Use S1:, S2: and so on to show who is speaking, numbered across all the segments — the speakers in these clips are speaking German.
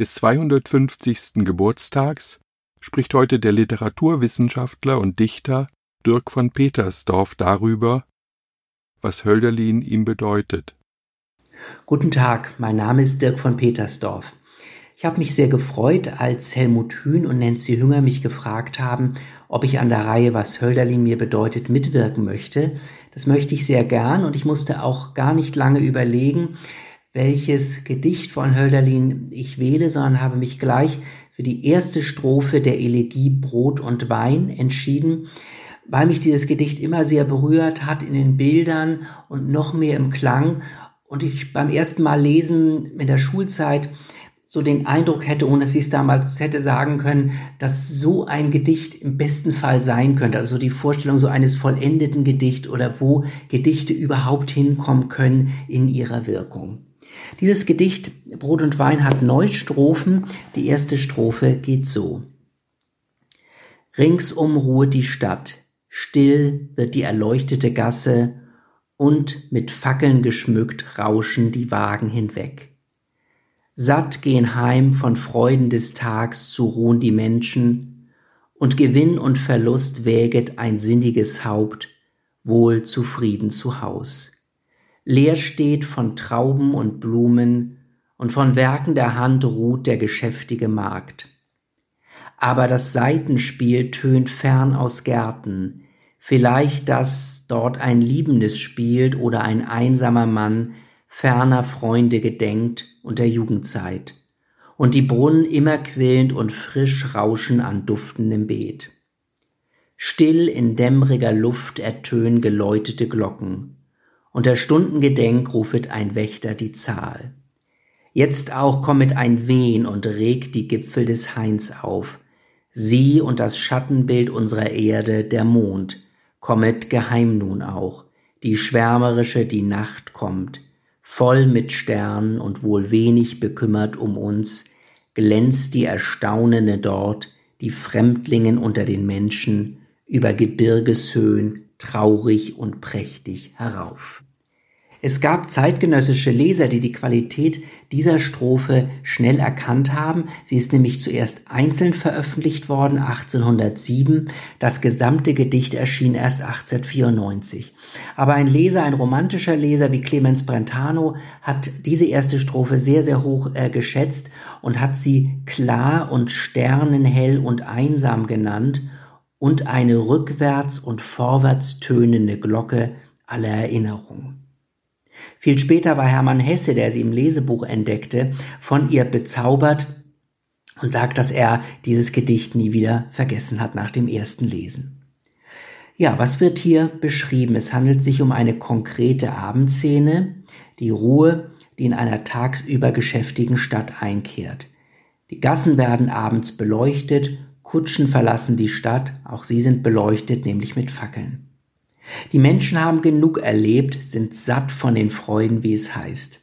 S1: des 250. Geburtstags spricht heute der Literaturwissenschaftler und Dichter Dirk von Petersdorf darüber, was Hölderlin ihm bedeutet.
S2: Guten Tag, mein Name ist Dirk von Petersdorf. Ich habe mich sehr gefreut, als Helmut Hühn und Nancy Hünger mich gefragt haben, ob ich an der Reihe Was Hölderlin mir bedeutet mitwirken möchte. Das möchte ich sehr gern und ich musste auch gar nicht lange überlegen, welches Gedicht von Hölderlin ich wähle, sondern habe mich gleich für die erste Strophe der Elegie Brot und Wein entschieden, weil mich dieses Gedicht immer sehr berührt hat in den Bildern und noch mehr im Klang und ich beim ersten Mal lesen in der Schulzeit so den Eindruck hätte, ohne dass ich es damals hätte sagen können, dass so ein Gedicht im besten Fall sein könnte. Also die Vorstellung so eines vollendeten Gedicht oder wo Gedichte überhaupt hinkommen können in ihrer Wirkung. Dieses Gedicht Brot und Wein hat neun Strophen. Die erste Strophe geht so. Ringsum ruht die Stadt, still wird die erleuchtete Gasse und mit Fackeln geschmückt rauschen die Wagen hinweg. Satt gehen heim von Freuden des Tags zu ruhen die Menschen, und Gewinn und Verlust wäget ein sinniges Haupt, wohl zufrieden zu Haus. Leer steht von Trauben und Blumen, und von Werken der Hand ruht der geschäftige Markt. Aber das Seitenspiel tönt fern aus Gärten, vielleicht dass dort ein Liebendes spielt oder ein einsamer Mann ferner Freunde gedenkt und der Jugendzeit, und die Brunnen immer quillend und frisch rauschen an duftendem Beet. Still in dämmriger Luft ertönen geläutete Glocken, und der Stunden Gedenk rufet ein Wächter die Zahl. Jetzt auch kommet ein Wehen und regt die Gipfel des Hains auf. Sie und das Schattenbild unserer Erde, der Mond, kommet geheim nun auch. Die schwärmerische, die Nacht kommt, voll mit Sternen und wohl wenig bekümmert um uns, glänzt die Erstaunende dort, die Fremdlingen unter den Menschen, über Gebirgeshöhen, traurig und prächtig herauf. Es gab zeitgenössische Leser, die die Qualität dieser Strophe schnell erkannt haben. Sie ist nämlich zuerst einzeln veröffentlicht worden, 1807. Das gesamte Gedicht erschien erst 1894. Aber ein Leser, ein romantischer Leser wie Clemens Brentano hat diese erste Strophe sehr, sehr hoch äh, geschätzt und hat sie klar und sternenhell und einsam genannt und eine rückwärts und vorwärts tönende Glocke aller Erinnerung. Viel später war Hermann Hesse, der sie im Lesebuch entdeckte, von ihr bezaubert und sagt, dass er dieses Gedicht nie wieder vergessen hat nach dem ersten Lesen. Ja, was wird hier beschrieben? Es handelt sich um eine konkrete Abendszene, die Ruhe, die in einer tagsüber geschäftigen Stadt einkehrt. Die Gassen werden abends beleuchtet Kutschen verlassen die Stadt, auch sie sind beleuchtet, nämlich mit Fackeln. Die Menschen haben genug erlebt, sind satt von den Freuden, wie es heißt.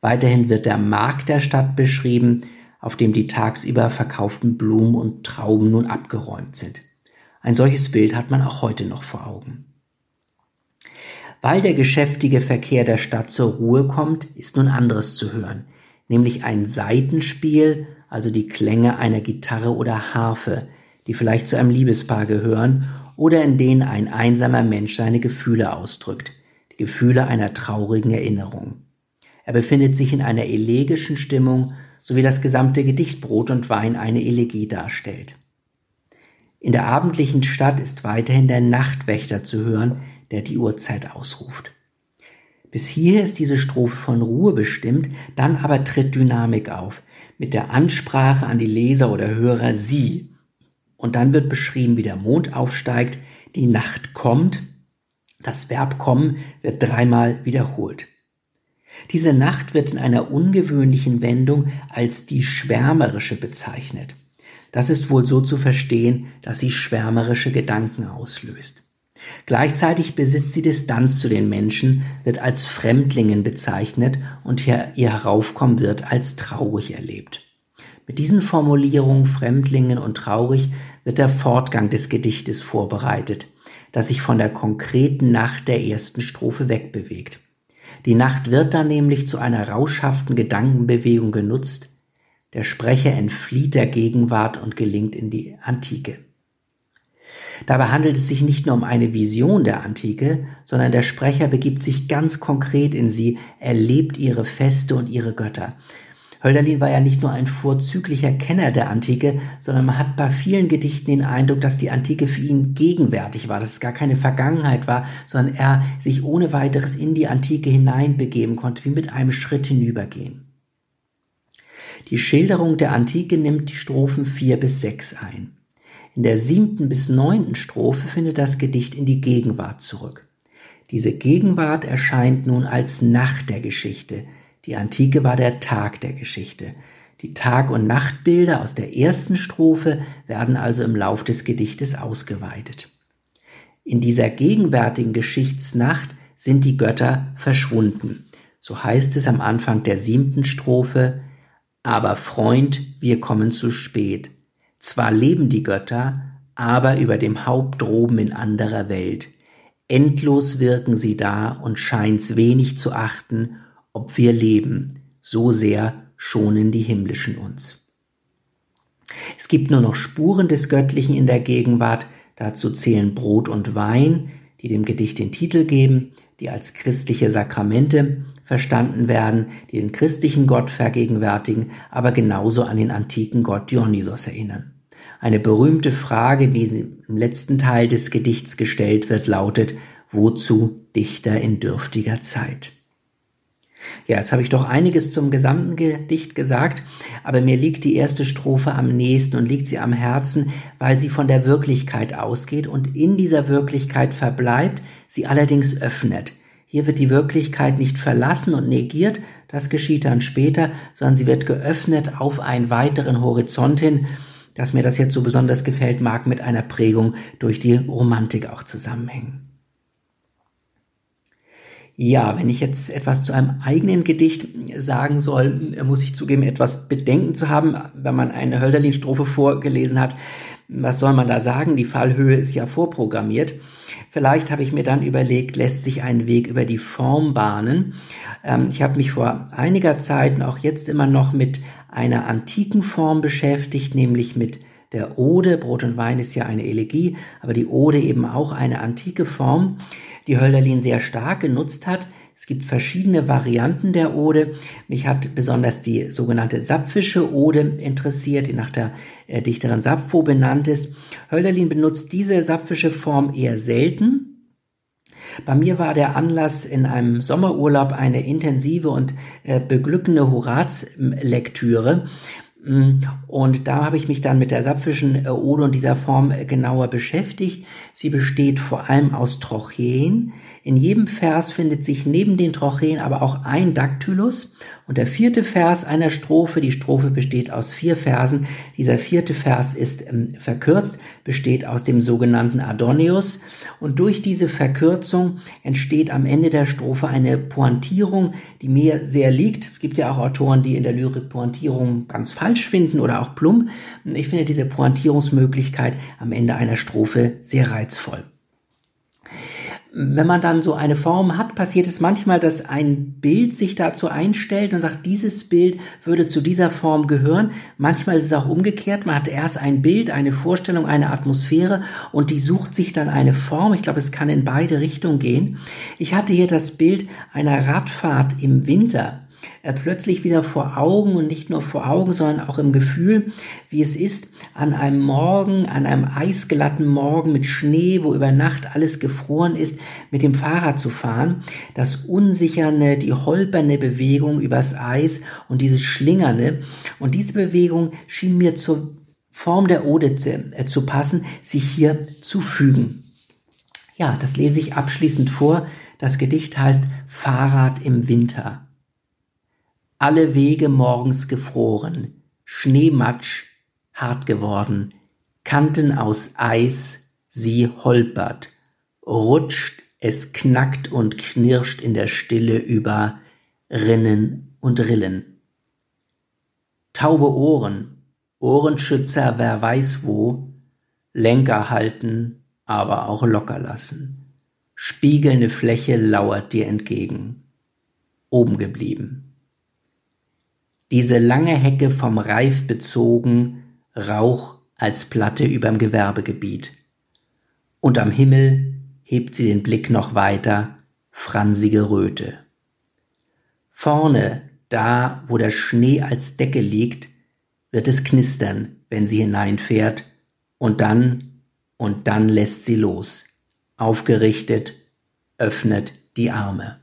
S2: Weiterhin wird der Markt der Stadt beschrieben, auf dem die tagsüber verkauften Blumen und Trauben nun abgeräumt sind. Ein solches Bild hat man auch heute noch vor Augen. Weil der geschäftige Verkehr der Stadt zur Ruhe kommt, ist nun anderes zu hören, nämlich ein Seitenspiel also die Klänge einer Gitarre oder Harfe, die vielleicht zu einem Liebespaar gehören oder in denen ein einsamer Mensch seine Gefühle ausdrückt, die Gefühle einer traurigen Erinnerung. Er befindet sich in einer elegischen Stimmung, so wie das gesamte Gedicht Brot und Wein eine Elegie darstellt. In der abendlichen Stadt ist weiterhin der Nachtwächter zu hören, der die Uhrzeit ausruft. Bis hier ist diese Strophe von Ruhe bestimmt, dann aber tritt Dynamik auf mit der Ansprache an die Leser oder Hörer Sie. Und dann wird beschrieben, wie der Mond aufsteigt, die Nacht kommt. Das Verb kommen wird dreimal wiederholt. Diese Nacht wird in einer ungewöhnlichen Wendung als die schwärmerische bezeichnet. Das ist wohl so zu verstehen, dass sie schwärmerische Gedanken auslöst. Gleichzeitig besitzt sie Distanz zu den Menschen, wird als Fremdlingen bezeichnet und ihr Heraufkommen wird als traurig erlebt. Mit diesen Formulierungen Fremdlingen und traurig wird der Fortgang des Gedichtes vorbereitet, das sich von der konkreten Nacht der ersten Strophe wegbewegt. Die Nacht wird dann nämlich zu einer rauschhaften Gedankenbewegung genutzt, der Sprecher entflieht der Gegenwart und gelingt in die Antike. Dabei handelt es sich nicht nur um eine Vision der Antike, sondern der Sprecher begibt sich ganz konkret in sie, erlebt ihre Feste und ihre Götter. Hölderlin war ja nicht nur ein vorzüglicher Kenner der Antike, sondern man hat bei vielen Gedichten den Eindruck, dass die Antike für ihn gegenwärtig war, dass es gar keine Vergangenheit war, sondern er sich ohne weiteres in die Antike hineinbegeben konnte, wie mit einem Schritt hinübergehen. Die Schilderung der Antike nimmt die Strophen vier bis sechs ein. In der siebten bis neunten Strophe findet das Gedicht in die Gegenwart zurück. Diese Gegenwart erscheint nun als Nacht der Geschichte. Die Antike war der Tag der Geschichte. Die Tag- und Nachtbilder aus der ersten Strophe werden also im Lauf des Gedichtes ausgeweitet. In dieser gegenwärtigen Geschichtsnacht sind die Götter verschwunden. So heißt es am Anfang der siebten Strophe, aber Freund, wir kommen zu spät. Zwar leben die Götter, aber über dem Haupt droben in anderer Welt. Endlos wirken sie da und scheint's wenig zu achten, ob wir leben, so sehr schonen die Himmlischen uns. Es gibt nur noch Spuren des Göttlichen in der Gegenwart, dazu zählen Brot und Wein, die dem Gedicht den Titel geben, die als christliche Sakramente verstanden werden, die den christlichen Gott vergegenwärtigen, aber genauso an den antiken Gott Dionysos erinnern. Eine berühmte Frage, die im letzten Teil des Gedichts gestellt wird, lautet, wozu Dichter in dürftiger Zeit? Ja, jetzt habe ich doch einiges zum gesamten Gedicht gesagt, aber mir liegt die erste Strophe am nächsten und liegt sie am Herzen, weil sie von der Wirklichkeit ausgeht und in dieser Wirklichkeit verbleibt, sie allerdings öffnet. Hier wird die Wirklichkeit nicht verlassen und negiert, das geschieht dann später, sondern sie wird geöffnet auf einen weiteren Horizont hin, dass mir das jetzt so besonders gefällt, mag mit einer Prägung durch die Romantik auch zusammenhängen. Ja, wenn ich jetzt etwas zu einem eigenen Gedicht sagen soll, muss ich zugeben, etwas Bedenken zu haben, wenn man eine Hölderlin-Strophe vorgelesen hat. Was soll man da sagen? Die Fallhöhe ist ja vorprogrammiert. Vielleicht habe ich mir dann überlegt, lässt sich ein Weg über die Form bahnen. Ähm, ich habe mich vor einiger Zeit und auch jetzt immer noch mit einer antiken Form beschäftigt, nämlich mit der Ode. Brot und Wein ist ja eine Elegie, aber die Ode eben auch eine antike Form, die Hölderlin sehr stark genutzt hat. Es gibt verschiedene Varianten der Ode. Mich hat besonders die sogenannte Sapfische Ode interessiert, die nach der äh, Dichterin Sappho benannt ist. Hölderlin benutzt diese sapfische Form eher selten. Bei mir war der Anlass in einem Sommerurlaub eine intensive und äh, beglückende Horaz-Lektüre. Mm, und da habe ich mich dann mit der sapfischen äh, Ode und dieser Form äh, genauer beschäftigt. Sie besteht vor allem aus Trocheen. In jedem Vers findet sich neben den Trocheen aber auch ein Daktylus und der vierte Vers einer Strophe, die Strophe besteht aus vier Versen. Dieser vierte Vers ist ähm, verkürzt, besteht aus dem sogenannten Adonius. Und durch diese Verkürzung entsteht am Ende der Strophe eine Pointierung, die mir sehr liegt. Es gibt ja auch Autoren, die in der Lyrik Pointierung ganz falsch finden oder auch plump. Ich finde diese Pointierungsmöglichkeit am Ende einer Strophe sehr reizvoll wenn man dann so eine Form hat, passiert es manchmal, dass ein Bild sich dazu einstellt und sagt, dieses Bild würde zu dieser Form gehören. Manchmal ist es auch umgekehrt. Man hat erst ein Bild, eine Vorstellung, eine Atmosphäre und die sucht sich dann eine Form. Ich glaube, es kann in beide Richtungen gehen. Ich hatte hier das Bild einer Radfahrt im Winter äh, plötzlich wieder vor Augen und nicht nur vor Augen, sondern auch im Gefühl, wie es ist, an einem Morgen, an einem eisglatten Morgen mit Schnee, wo über Nacht alles gefroren ist, mit dem Fahrrad zu fahren. Das unsicherne, die holpernde Bewegung übers Eis und dieses Schlingernde. Und diese Bewegung schien mir zur Form der Ode äh, zu passen, sich hier zu fügen. Ja, das lese ich abschließend vor. Das Gedicht heißt Fahrrad im Winter. Alle Wege morgens gefroren, Schneematsch hart geworden, Kanten aus Eis, sie holpert, rutscht, es knackt und knirscht in der Stille über Rinnen und Rillen. Taube Ohren, Ohrenschützer wer weiß wo, Lenker halten, aber auch locker lassen. Spiegelnde Fläche lauert dir entgegen. Oben geblieben. Diese lange Hecke vom Reif bezogen, Rauch als Platte überm Gewerbegebiet. Und am Himmel hebt sie den Blick noch weiter, fransige Röte. Vorne, da wo der Schnee als Decke liegt, wird es knistern, wenn sie hineinfährt, und dann, und dann lässt sie los, aufgerichtet, öffnet die Arme.